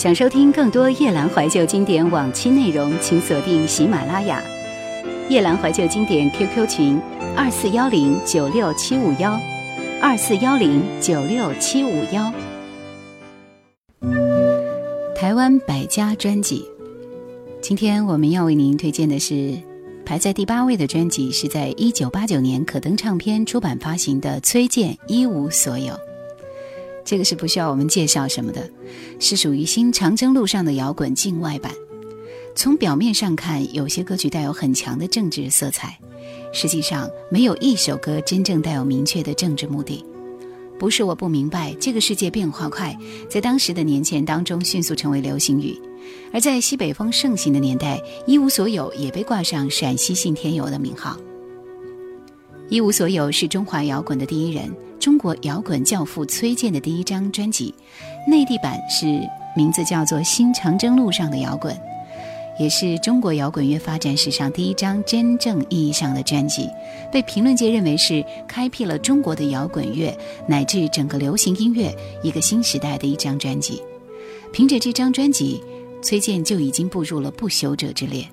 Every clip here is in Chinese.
想收听更多夜兰怀旧经典往期内容，请锁定喜马拉雅。夜兰怀旧经典 QQ 群：二四幺零九六七五幺，二四幺零九六七五幺。台湾百家专辑，今天我们要为您推荐的是排在第八位的专辑，是在一九八九年可登唱片出版发行的崔健《一无所有》。这个是不需要我们介绍什么的，是属于新长征路上的摇滚境外版。从表面上看，有些歌曲带有很强的政治色彩，实际上没有一首歌真正带有明确的政治目的。不是我不明白，这个世界变化快，在当时的年轻人当中迅速成为流行语。而在西北风盛行的年代，一无所有也被挂上陕西信天游的名号。一无所有是中华摇滚的第一人。中国摇滚教父崔健的第一张专辑，内地版是名字叫做《新长征路上的摇滚》，也是中国摇滚乐发展史上第一张真正意义上的专辑，被评论界认为是开辟了中国的摇滚乐乃至整个流行音乐一个新时代的一张专辑。凭着这张专辑，崔健就已经步入了不朽者之列。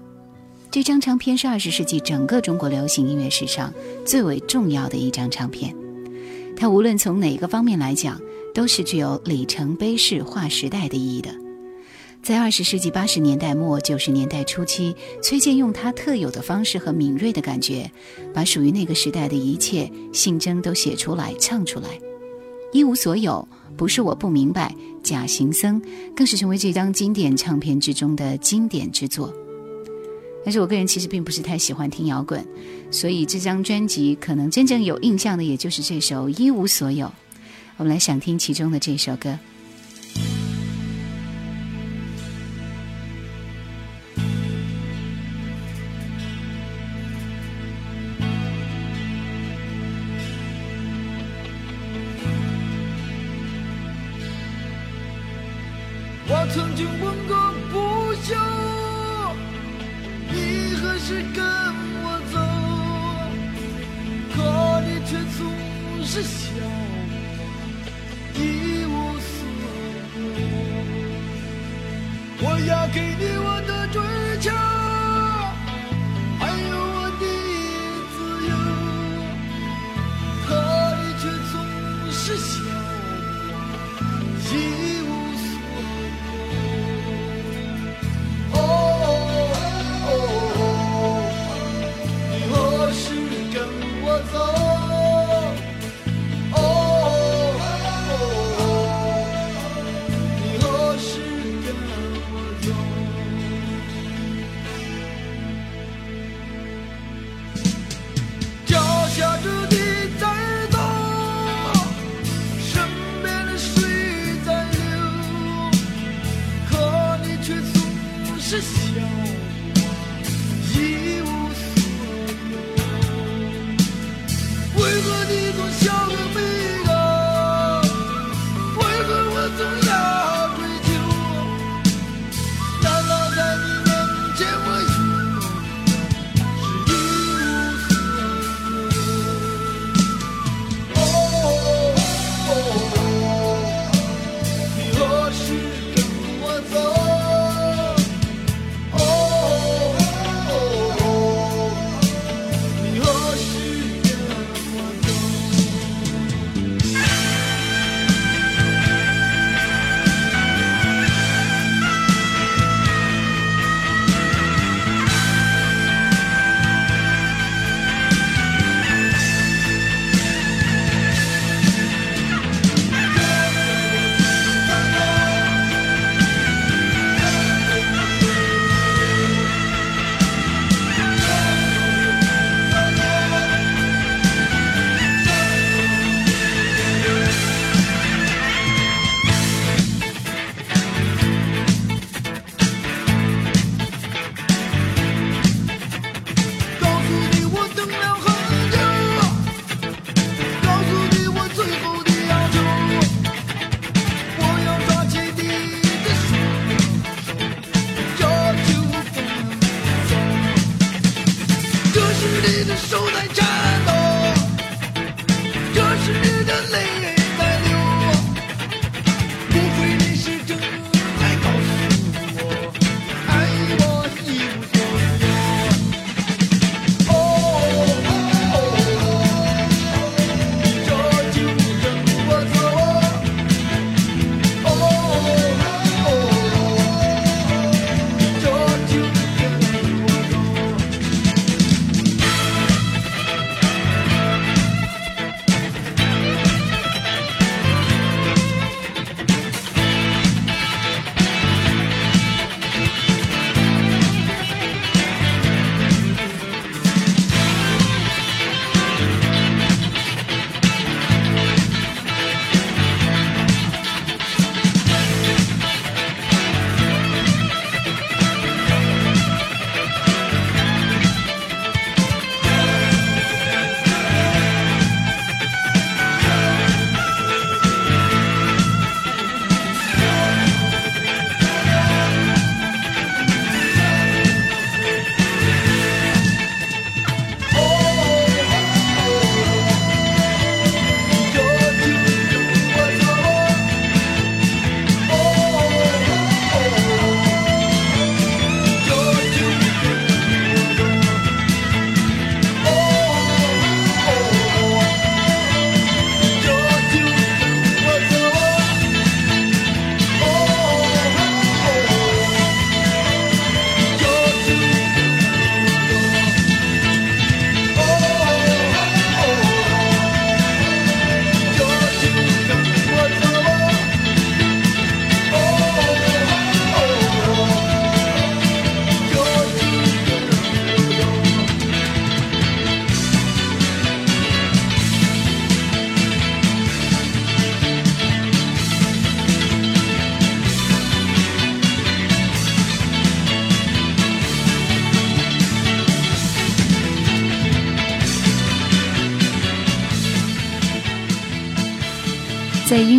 这张唱片是二十世纪整个中国流行音乐史上最为重要的一张唱片。它无论从哪个方面来讲，都是具有里程碑式划时代的意义的。在二十世纪八十年代末九十年代初期，崔健用他特有的方式和敏锐的感觉，把属于那个时代的一切性征都写出来、唱出来。一无所有，不是我不明白，假行僧更是成为这张经典唱片之中的经典之作。但是我个人其实并不是太喜欢听摇滚，所以这张专辑可能真正有印象的，也就是这首《一无所有》。我们来想听其中的这首歌。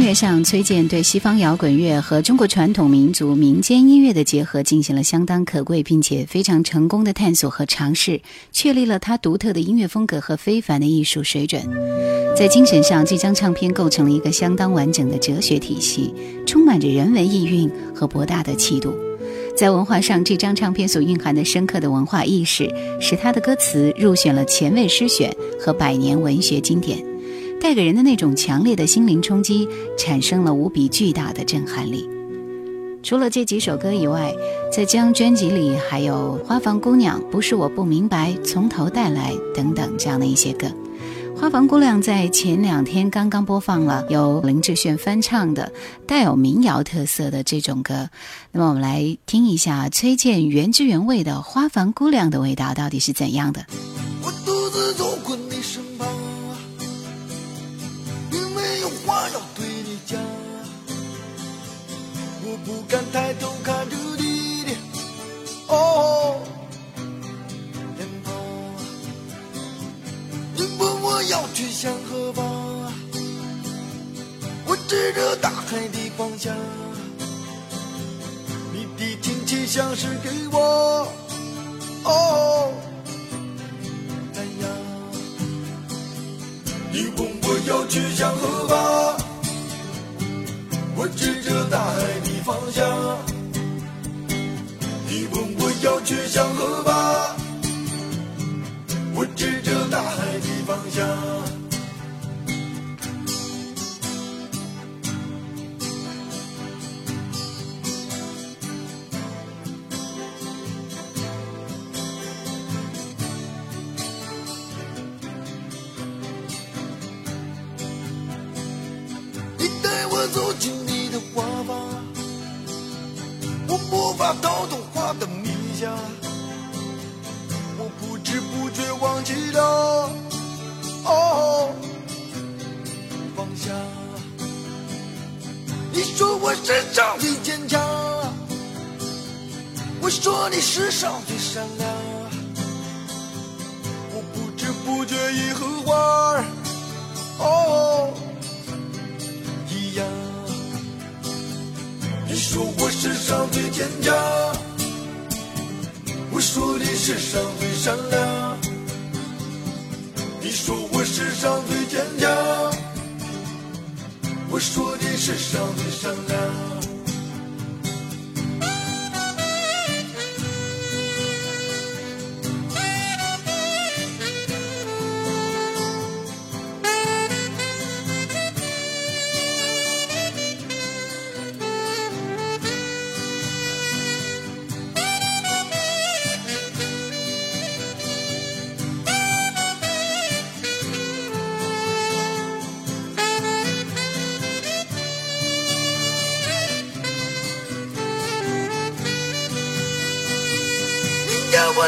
在上，崔健对西方摇滚乐和中国传统民族民间音乐的结合进行了相当可贵并且非常成功的探索和尝试，确立了他独特的音乐风格和非凡的艺术水准。在精神上，这张唱片构成了一个相当完整的哲学体系，充满着人文意蕴和博大的气度。在文化上，这张唱片所蕴含的深刻的文化意识，使他的歌词入选了前卫诗选和百年文学经典。带给人的那种强烈的心灵冲击，产生了无比巨大的震撼力。除了这几首歌以外，在这张专辑里还有《花房姑娘》《不是我不明白》《从头带来》等等这样的一些歌。《花房姑娘》在前两天刚刚播放了由林志炫翻唱的带有民谣特色的这种歌。那么我们来听一下崔健原汁原味的《花房姑娘》的味道到底是怎样的。我独自走过你身不敢抬头看着你的哦脸庞，你问我要去向何方，我指着大海的方向。你的亲切像是给我哦。太阳。你问我要去向何方，我指着大海的方向。你问我要去向何方，说你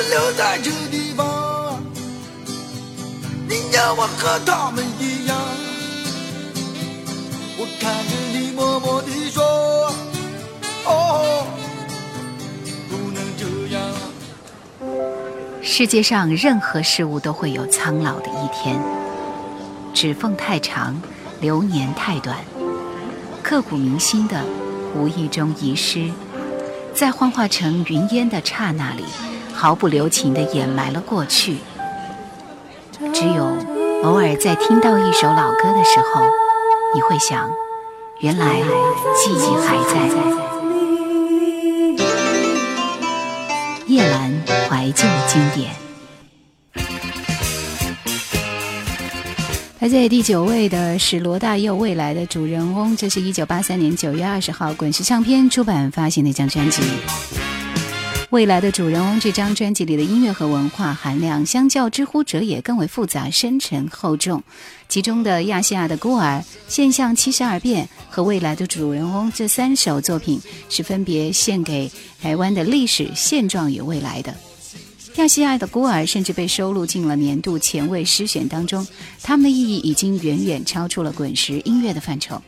留在这地方，你要我和他们一样。我看着你默默地说：“哦，不能这样。”世界上任何事物都会有苍老的一天，指缝太长，流年太短，刻骨铭心的无意中遗失，在幻化成云烟的刹那里，毫不留情地掩埋了过去。只有偶尔在听到一首老歌的时候，你会想，原来记忆还在。叶兰怀旧经典。排在第九位的是罗大佑《未来的主人翁》，这是一九八三年九月二十号滚石唱片出版发行的一张专辑。《未来的主人翁》这张专辑里的音乐和文化含量，相较《知乎者也》更为复杂、深沉、厚重。其中的《亚细亚的孤儿》《现象七十二变》和《未来的主人翁》这三首作品，是分别献给台湾的历史现状与未来的。亚细亚的孤儿甚至被收录进了年度前卫诗选当中，他们的意义已经远远超出了滚石音乐的范畴。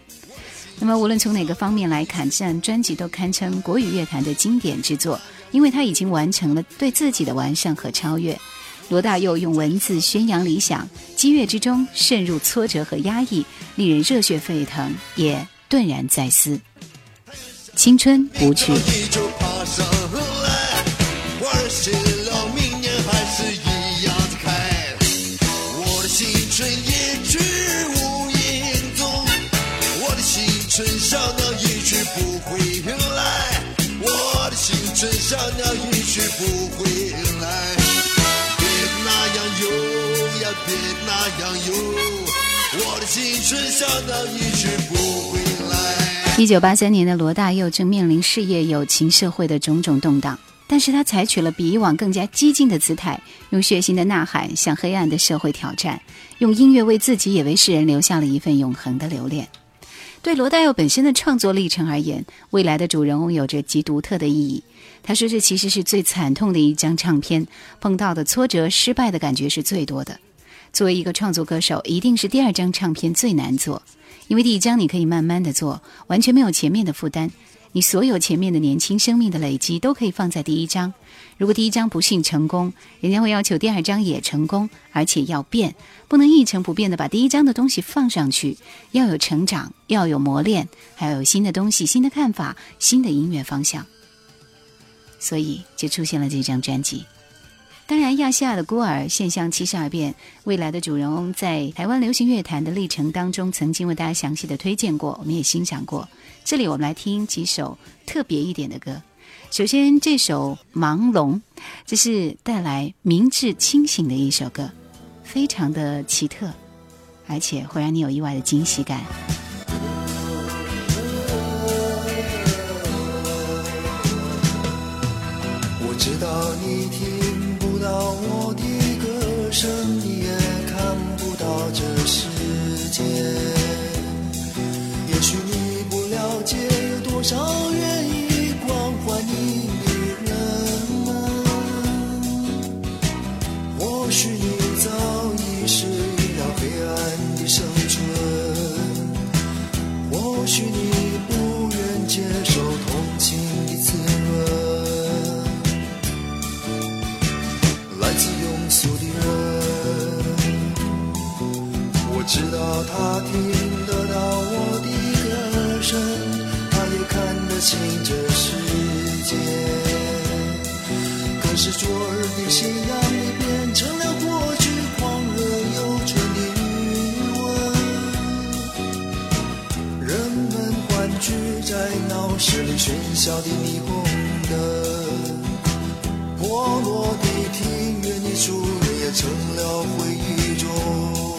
那么，无论从哪个方面来看，这张专辑都堪称国语乐坛的经典之作，因为他已经完成了对自己的完善和超越。罗大佑用文字宣扬理想，激越之中渗入挫折和压抑，令人热血沸腾，也顿然在思。青春不去。小鸟一去不回头来，别那样游呀，别那样游，我的青春小鸟一去不回来。一九八三年的罗大佑正面临事业、友情、社会的种种动荡，但是他采取了比以往更加激进的姿态，用血腥的呐喊向黑暗的社会挑战，用音乐为自己也为世人留下了一份永恒的留恋。对罗大佑本身的创作历程而言，未来的主人翁有着极独特的意义。他说：“这其实是最惨痛的一张唱片，碰到的挫折、失败的感觉是最多的。作为一个创作歌手，一定是第二张唱片最难做，因为第一张你可以慢慢的做，完全没有前面的负担，你所有前面的年轻生命的累积都可以放在第一张。如果第一张不幸成功，人家会要求第二张也成功，而且要变，不能一成不变的把第一张的东西放上去，要有成长，要有磨练，还要有新的东西、新的看法、新的音乐方向。”所以就出现了这张专辑。当然，亚细亚的孤儿现象七十二变，未来的主人翁在台湾流行乐坛的历程当中，曾经为大家详细的推荐过，我们也欣赏过。这里我们来听几首特别一点的歌。首先，这首《盲龙》，这是带来明智清醒的一首歌，非常的奇特，而且会让你有意外的惊喜感。直到你听不到我的歌声，你也看不到这世界。也许你不了解有多少他听得到我的歌声，他也看得清这世界。可是昨日的夕阳已变成了过去狂热又纯的余温。人们欢聚在闹市里喧嚣的霓虹灯，破落的庭院的树叶也成了回忆中。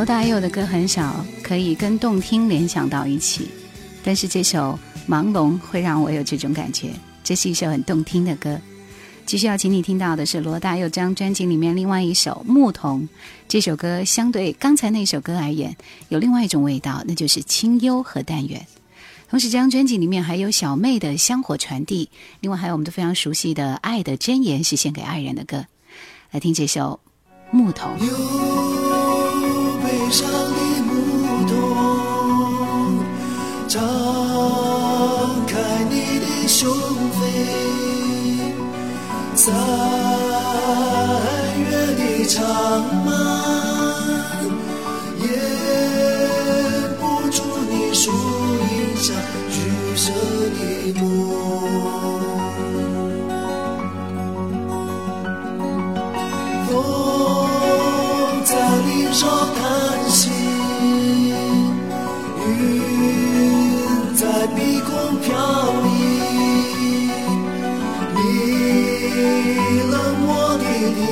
罗大佑的歌很少可以跟动听联想到一起，但是这首《盲龙》会让我有这种感觉。这是一首很动听的歌。继续要请你听到的是罗大佑这张专辑里面另外一首《牧童》。这首歌相对刚才那首歌而言，有另外一种味道，那就是清幽和淡远。同时，这张专辑里面还有小妹的《香火传递》，另外还有我们都非常熟悉的《爱的箴言》，是献给爱人的歌。来听这首《牧童》。悲伤的牧童，张开你的胸扉，三月的长满，掩不住你树荫下橘色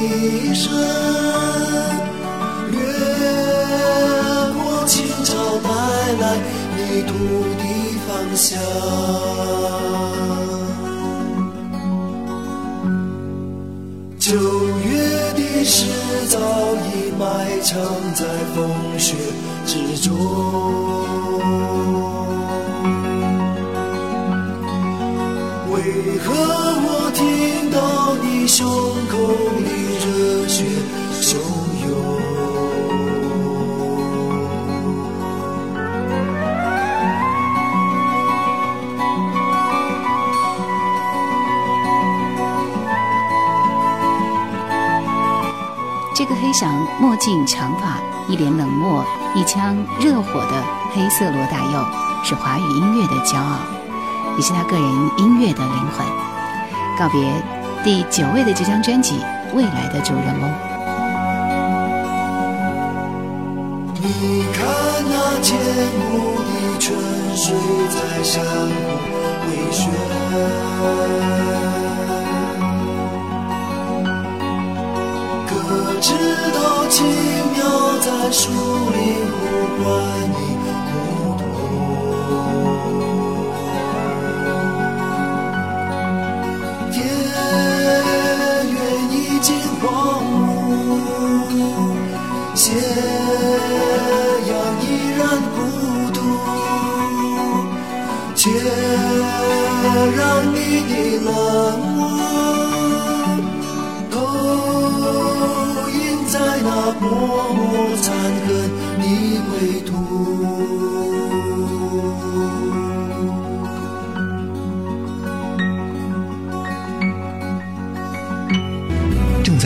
的低声，掠过清潮，带来泥土的芳香。九月的诗早已埋藏在风雪之中。为何我听到你胸口里热血汹涌？这个黑嗓、墨镜、长发、一脸冷漠、一腔热火的黑色罗大佑，是华语音乐的骄傲，也是他个人音乐的灵魂。告别第九位的这张专辑《未来的主人翁》。你看那千古的泉水在山谷回旋，可知道奇妙在树林呼唤你荒芜。斜阳依然孤独，却让你的冷漠投影在那默默残痕的归途。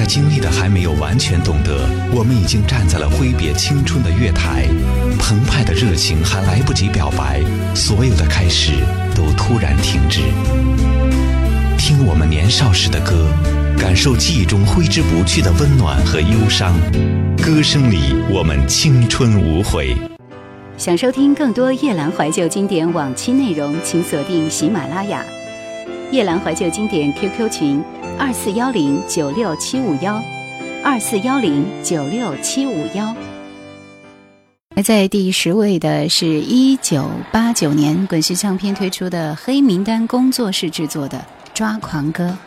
在经历的还没有完全懂得，我们已经站在了挥别青春的月台，澎湃的热情还来不及表白，所有的开始都突然停止。听我们年少时的歌，感受记忆中挥之不去的温暖和忧伤，歌声里我们青春无悔。想收听更多夜兰怀旧经典往期内容，请锁定喜马拉雅。夜兰怀旧经典 QQ 群：二四幺零九六七五幺，二四幺零九六七五幺。而在第十位的是一九八九年滚石唱片推出的黑名单工作室制作的《抓狂歌》。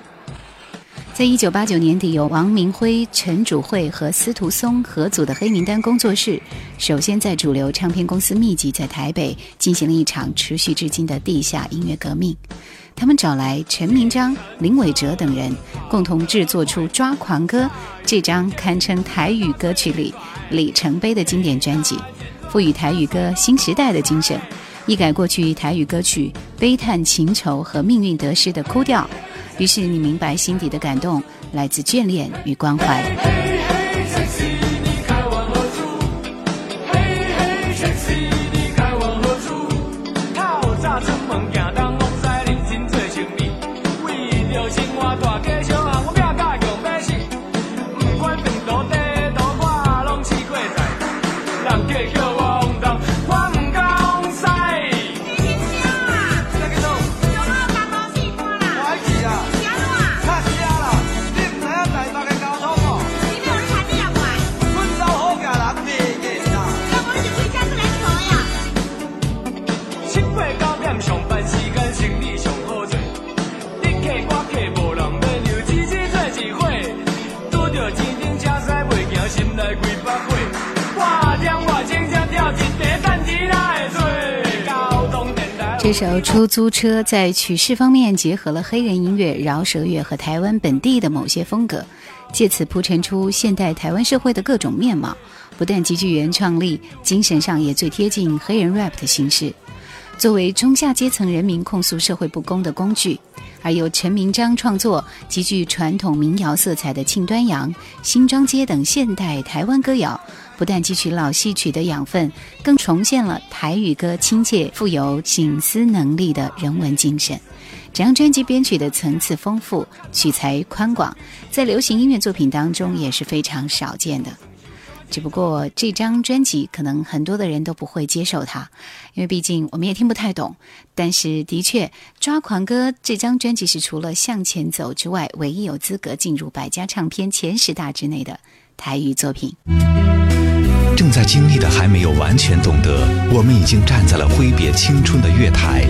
在一九八九年底，由王明辉、陈主慧和司徒松合组的黑名单工作室，首先在主流唱片公司密集在台北进行了一场持续至今的地下音乐革命。他们找来陈明章、林伟哲等人，共同制作出《抓狂歌》这张堪称台语歌曲里里程碑的经典专辑，赋予台语歌新时代的精神，一改过去台语歌曲悲叹情仇和命运得失的哭调。于是你明白心底的感动来自眷恋与关怀。首《出租车》在曲式方面结合了黑人音乐、饶舌乐和台湾本地的某些风格，借此铺陈出现代台湾社会的各种面貌。不但极具原创力，精神上也最贴近黑人 rap 的形式。作为中下阶层人民控诉社会不公的工具，而由陈明章创作、极具传统民谣色彩的《庆端阳》《新庄街》等现代台湾歌谣，不但汲取老戏曲的养分，更重现了台语歌亲切、富有醒思能力的人文精神。这张专辑编曲的层次丰富，取材宽广，在流行音乐作品当中也是非常少见的。只不过这张专辑可能很多的人都不会接受它，因为毕竟我们也听不太懂。但是的确，《抓狂歌》这张专辑是除了《向前走》之外，唯一有资格进入百家唱片前十大之内的台语作品。正在经历的还没有完全懂得，我们已经站在了挥别青春的月台，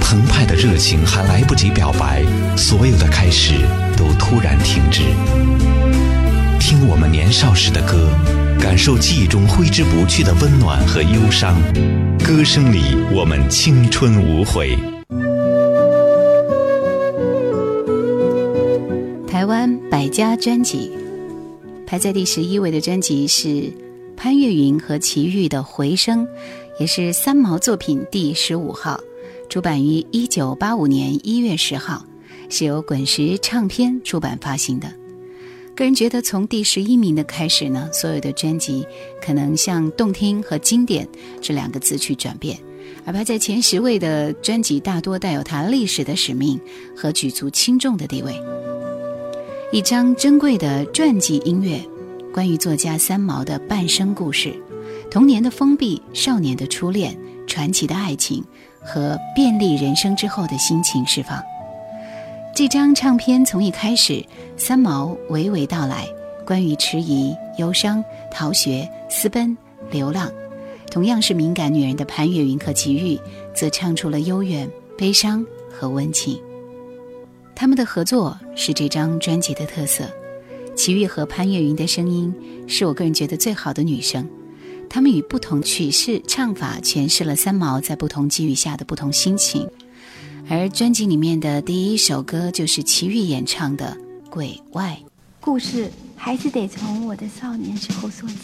澎湃的热情还来不及表白，所有的开始都突然停止。听我们年少时的歌。感受记忆中挥之不去的温暖和忧伤，歌声里我们青春无悔。台湾百家专辑排在第十一位的专辑是潘越云和齐豫的《回声》，也是三毛作品第十五号，出版于一九八五年一月十号，是由滚石唱片出版发行的。个人觉得，从第十一名的开始呢，所有的专辑可能向动听和经典这两个字去转变，而排在前十位的专辑大多带有它历史的使命和举足轻重的地位。一张珍贵的传记音乐，关于作家三毛的半生故事，童年的封闭，少年的初恋，传奇的爱情和便利人生之后的心情释放。这张唱片从一开始，三毛娓娓道来关于迟疑、忧伤、逃学、私奔、流浪，同样是敏感女人的潘越云和齐豫，则唱出了幽怨、悲伤和温情。他们的合作是这张专辑的特色。齐豫和潘越云的声音是我个人觉得最好的女声，他们以不同曲式唱法诠释了三毛在不同机遇下的不同心情。而专辑里面的第一首歌就是齐豫演唱的《鬼外》，故事还是得从我的少年时候说起。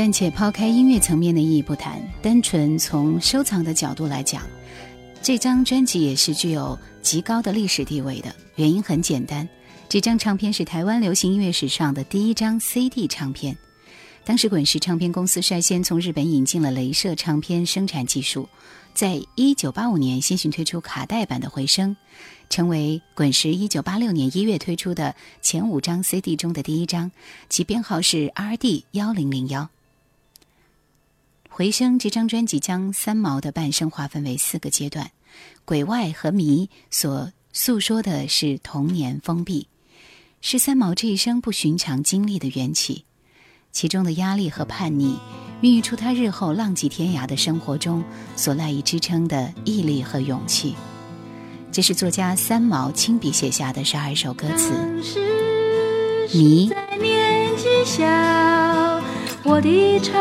暂且抛开音乐层面的意义不谈，单纯从收藏的角度来讲，这张专辑也是具有极高的历史地位的。原因很简单，这张唱片是台湾流行音乐史上的第一张 CD 唱片。当时滚石唱片公司率先从日本引进了镭射唱片生产技术，在一九八五年先行推出卡带版的《回声》。成为滚石一九八六年一月推出的前五张 CD 中的第一张，其编号是 RD 幺零零幺。回声这张专辑将三毛的半生划分为四个阶段，鬼外和迷所诉说的是童年封闭，是三毛这一生不寻常经历的缘起，其中的压力和叛逆，孕育出他日后浪迹天涯的生活中所赖以支撑的毅力和勇气。这是作家三毛亲笔写下的十二首歌词。你在年纪小，我的愁，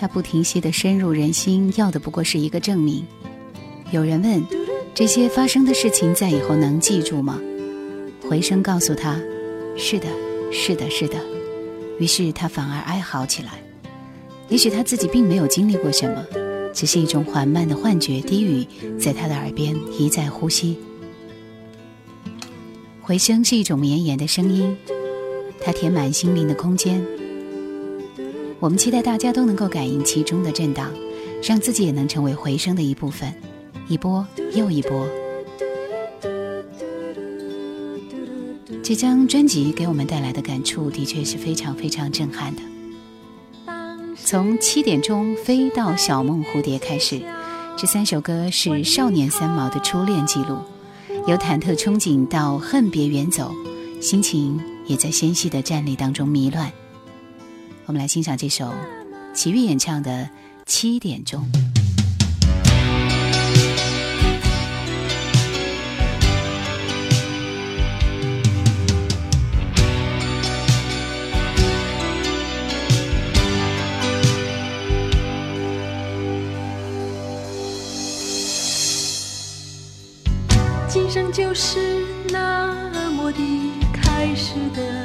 他不停息的深入人心，要的不过是一个证明。有人问：这些发生的事情在以后能记住吗？回声告诉他：是的，是的，是的。于是他反而哀嚎起来。也许他自己并没有经历过什么，只是一种缓慢的幻觉低语在他的耳边一再呼吸。回声是一种绵延的声音，它填满心灵的空间。我们期待大家都能够感应其中的震荡，让自己也能成为回声的一部分，一波又一波。这张专辑给我们带来的感触的确是非常非常震撼的。从七点钟飞到小梦蝴蝶开始，这三首歌是少年三毛的初恋记录，由忐忑憧憬到恨别远走，心情也在纤细的站立当中迷乱。我们来欣赏这首齐豫演唱的《七点钟》。今生就是那么的开始的，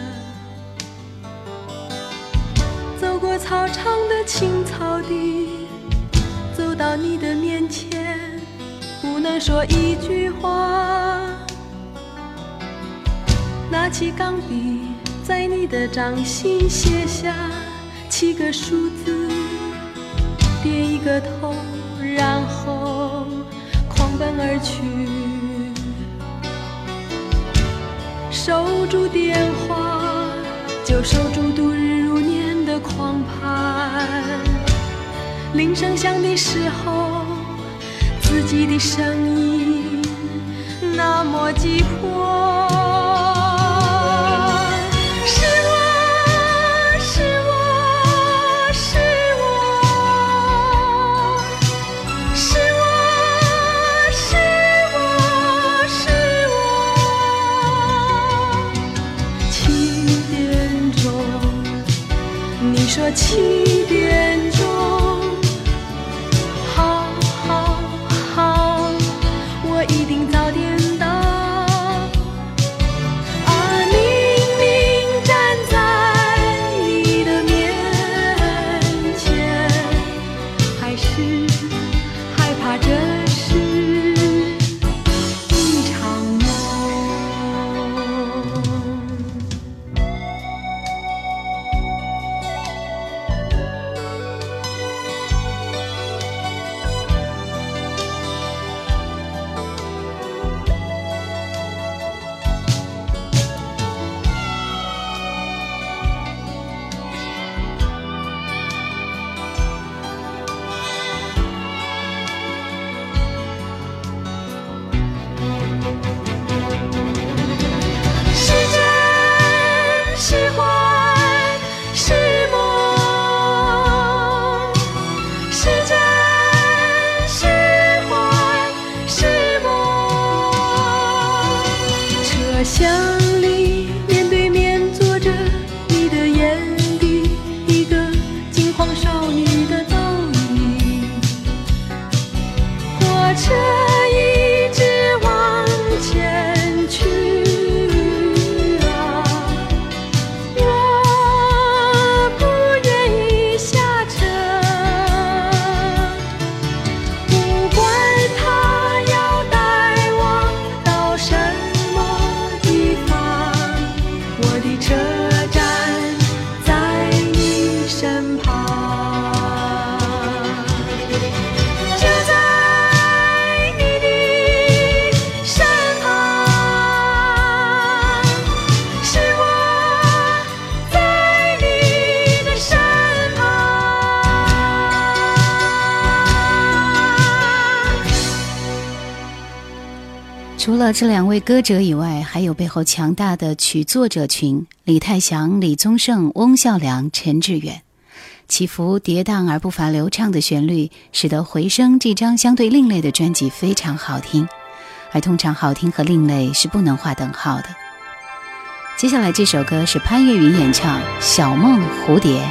走过操场的青草地，走到你的面前，不能说一句话。拿起钢笔，在你的掌心写下七个数字，点一个头，然后狂奔而去。守住电话，就守住度日铃声响的时候，自己的声音那么急迫。是我是我是我是我是我是我。七点钟，你说七。了这两位歌者以外，还有背后强大的曲作者群：李泰祥、李宗盛、翁孝良、陈志远。起伏跌宕而不乏流畅的旋律，使得《回声》这张相对另类的专辑非常好听。而通常好听和另类是不能划等号的。接下来这首歌是潘越云演唱《小梦蝴蝶》。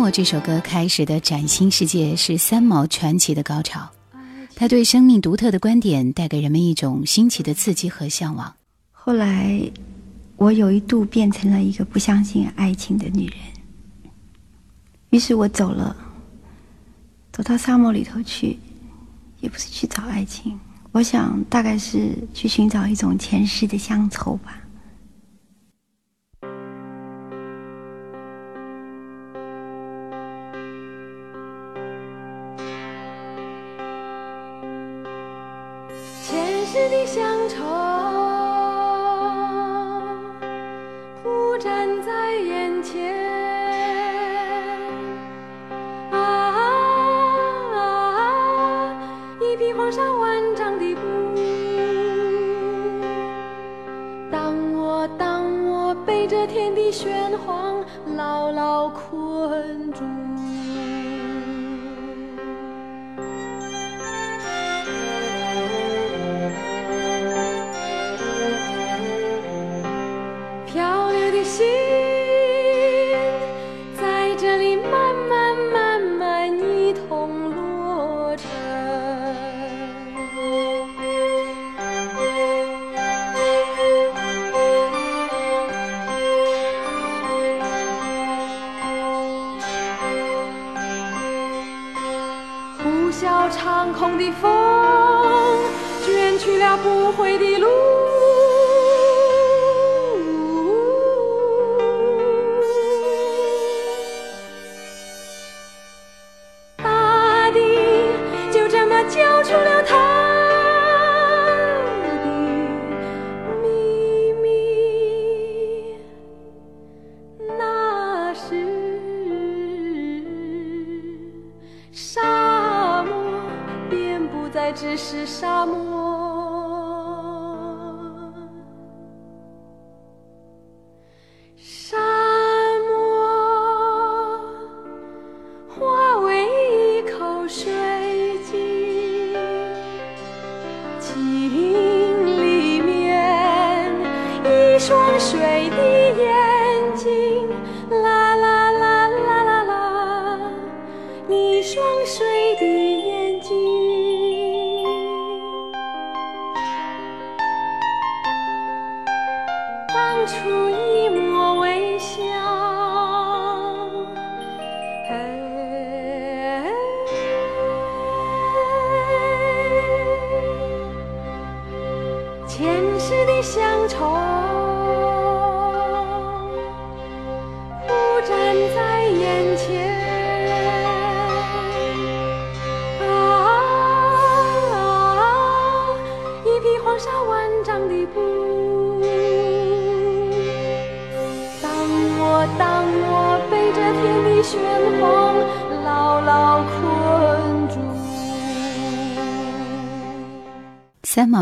从《沙漠》这首歌开始的崭新世界是三毛传奇的高潮，他对生命独特的观点带给人们一种新奇的刺激和向往。后来，我有一度变成了一个不相信爱情的女人。于是我走了，走到沙漠里头去，也不是去找爱情，我想大概是去寻找一种前世的乡愁吧。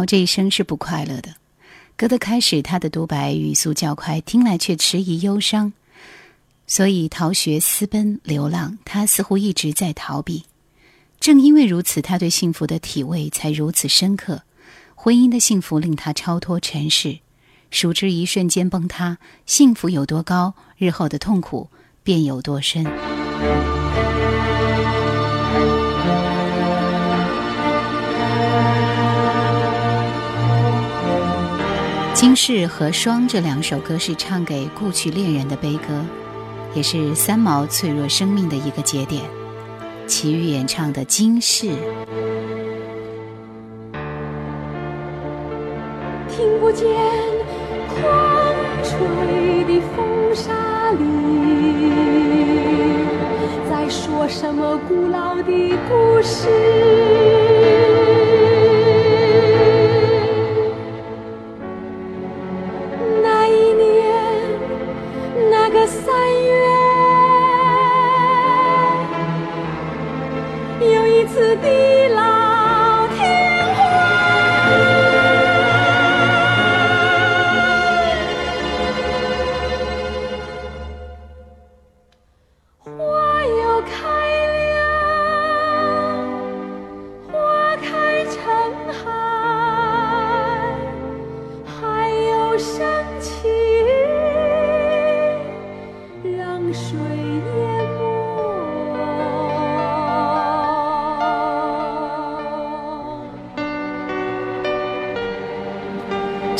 这一生是不快乐的。歌的开始，他的独白语速较快，听来却迟疑忧伤。所以逃学、私奔、流浪，他似乎一直在逃避。正因为如此，他对幸福的体味才如此深刻。婚姻的幸福令他超脱尘世，殊知一瞬间崩塌，幸福有多高，日后的痛苦便有多深。《今世》和《霜》这两首歌是唱给故去恋人的悲歌，也是三毛脆弱生命的一个节点。齐豫演唱的《今世》，听不见狂吹的风沙里，在说什么古老的故事。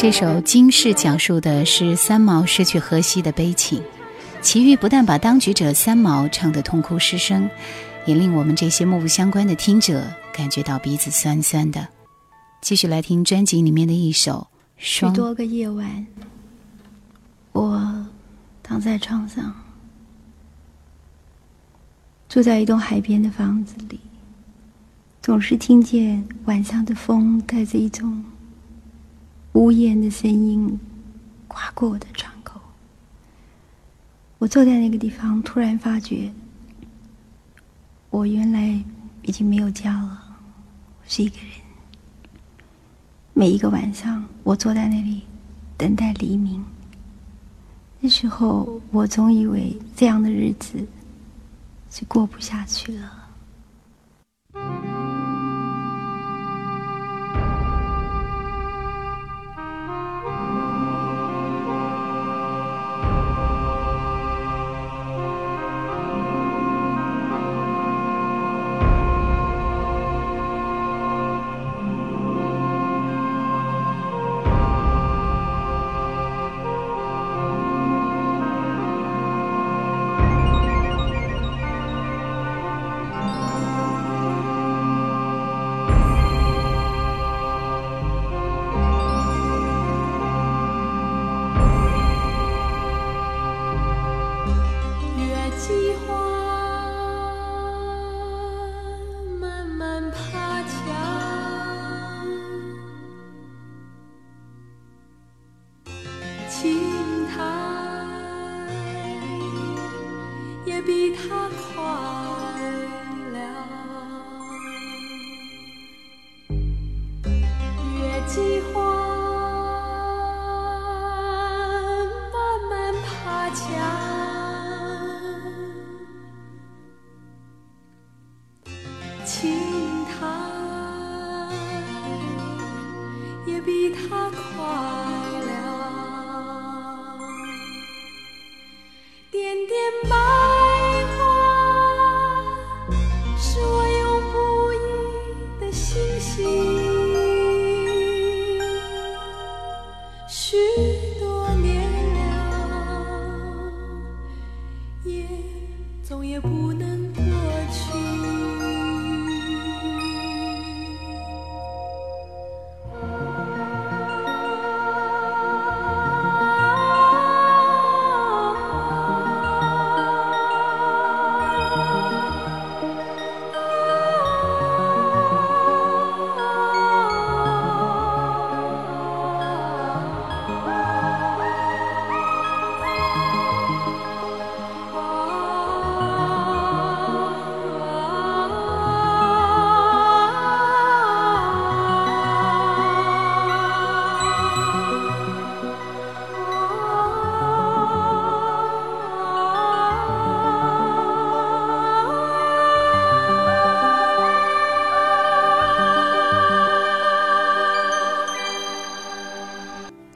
这首《今世》讲述的是三毛失去荷西的悲情。齐豫不但把当局者三毛唱得痛哭失声，也令我们这些目不相关的听者感觉到鼻子酸酸的。继续来听专辑里面的一首《》。许多个夜晚，我躺在床上，住在一栋海边的房子里，总是听见晚上的风带着一种呜咽的声音刮过我的窗口。我坐在那个地方，突然发觉，我原来已经没有家了，是一个人。每一个晚上，我坐在那里等待黎明。那时候，我总以为这样的日子是过不下去了。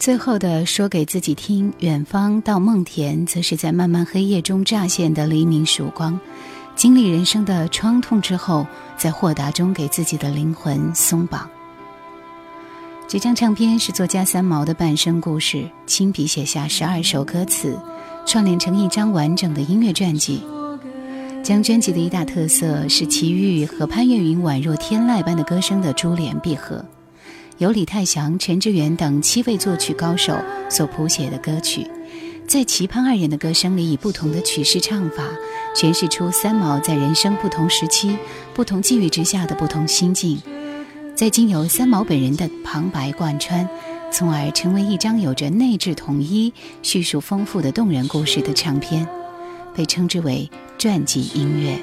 最后的说给自己听，远方到梦田，则是在漫漫黑夜中乍现的黎明曙光。经历人生的创痛之后，在豁达中给自己的灵魂松绑。这张唱片是作家三毛的半生故事，亲笔写下十二首歌词，串联成一张完整的音乐传记。将专辑的一大特色是齐豫和潘越云宛若天籁般的歌声的珠联璧合。由李泰祥、陈志远等七位作曲高手所谱写的歌曲，在齐潘二人的歌声里，以不同的曲式唱法，诠释出三毛在人生不同时期、不同际遇之下的不同心境。再经由三毛本人的旁白贯穿，从而成为一张有着内置统一、叙述丰富的动人故事的唱片，被称之为传记音乐。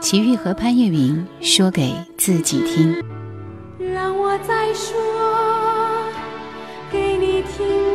齐豫和潘越云说给自己听。再说给你听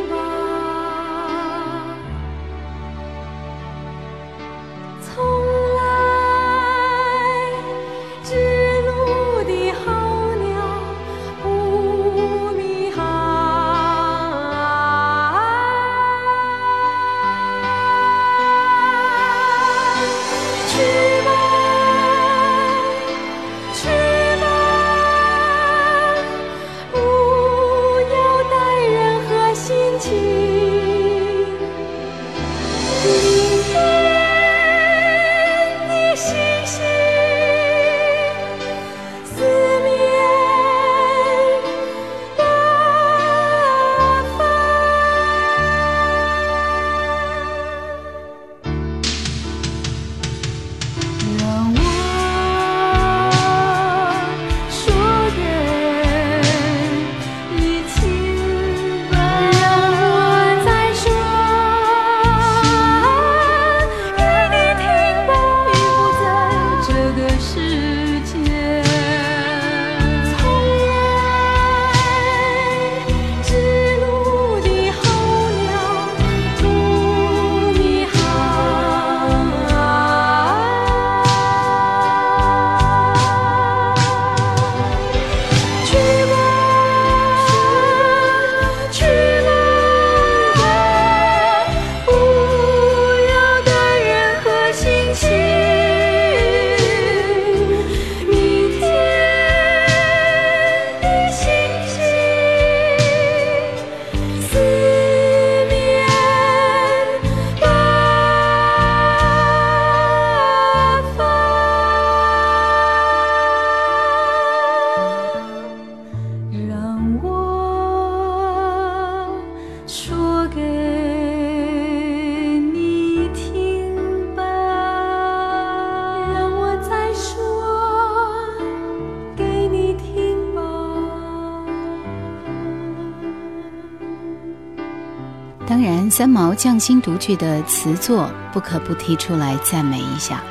三毛匠心独具的词作不可不提出来赞美一下，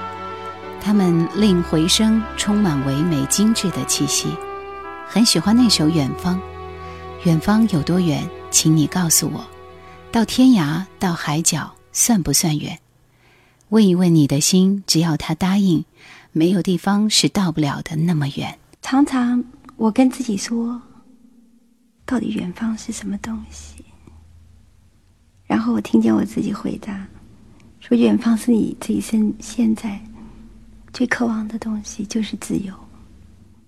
他们令回声充满唯美精致的气息，很喜欢那首《远方》，远方有多远，请你告诉我。到天涯，到海角，算不算远？问一问你的心，只要他答应，没有地方是到不了的那么远。常常我跟自己说，到底远方是什么东西？然后我听见我自己回答，说远方是你这一生现在最渴望的东西，就是自由。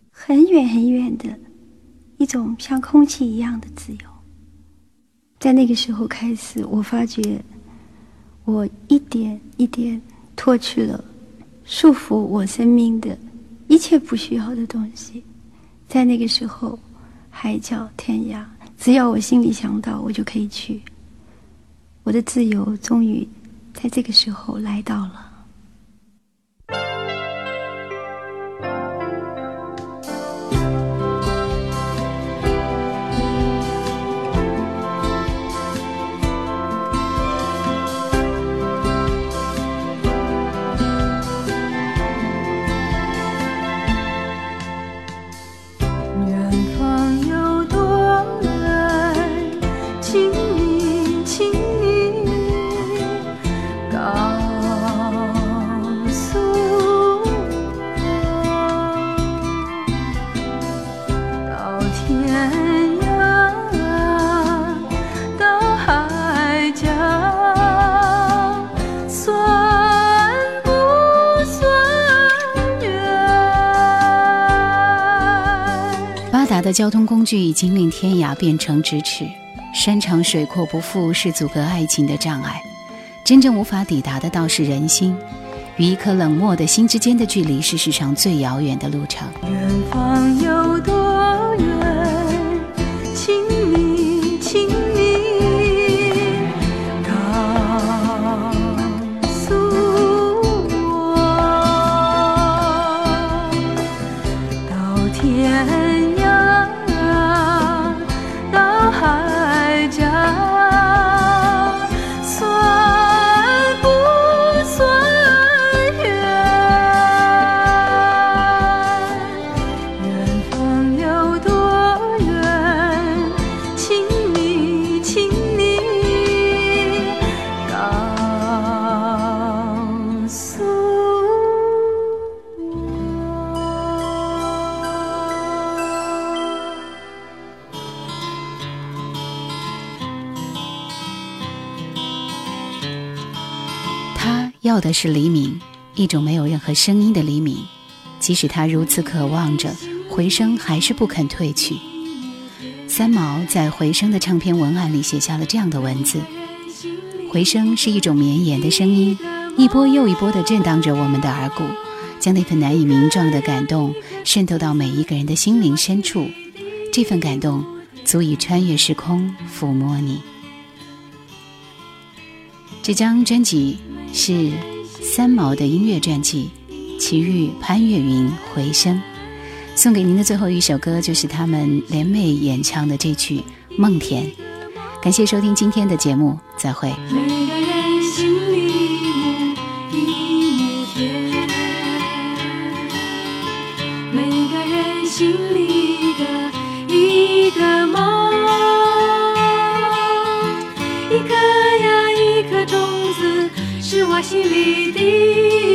很远很远的一种像空气一样的自由。在那个时候开始，我发觉我一点一点脱去了束缚我生命的一切不需要的东西。在那个时候，海角天涯，只要我心里想到，我就可以去。我的自由终于在这个时候来到了。的交通工具已经令天涯变成咫尺，山长水阔不复是阻隔爱情的障碍，真正无法抵达的倒是人心。与一颗冷漠的心之间的距离，是世上最遥远的路程。远方有多是黎明，一种没有任何声音的黎明。即使他如此渴望着回声，还是不肯褪去。三毛在《回声》的唱片文案里写下了这样的文字：“回声是一种绵延的声音，一波又一波地震荡着我们的耳骨，将那份难以名状的感动渗透到每一个人的心灵深处。这份感动足以穿越时空，抚摸你。”这张专辑是三毛的音乐传记《奇遇潘越云回声》，送给您的最后一首歌就是他们联袂演唱的这曲《梦田》。感谢收听今天的节目，再会。是我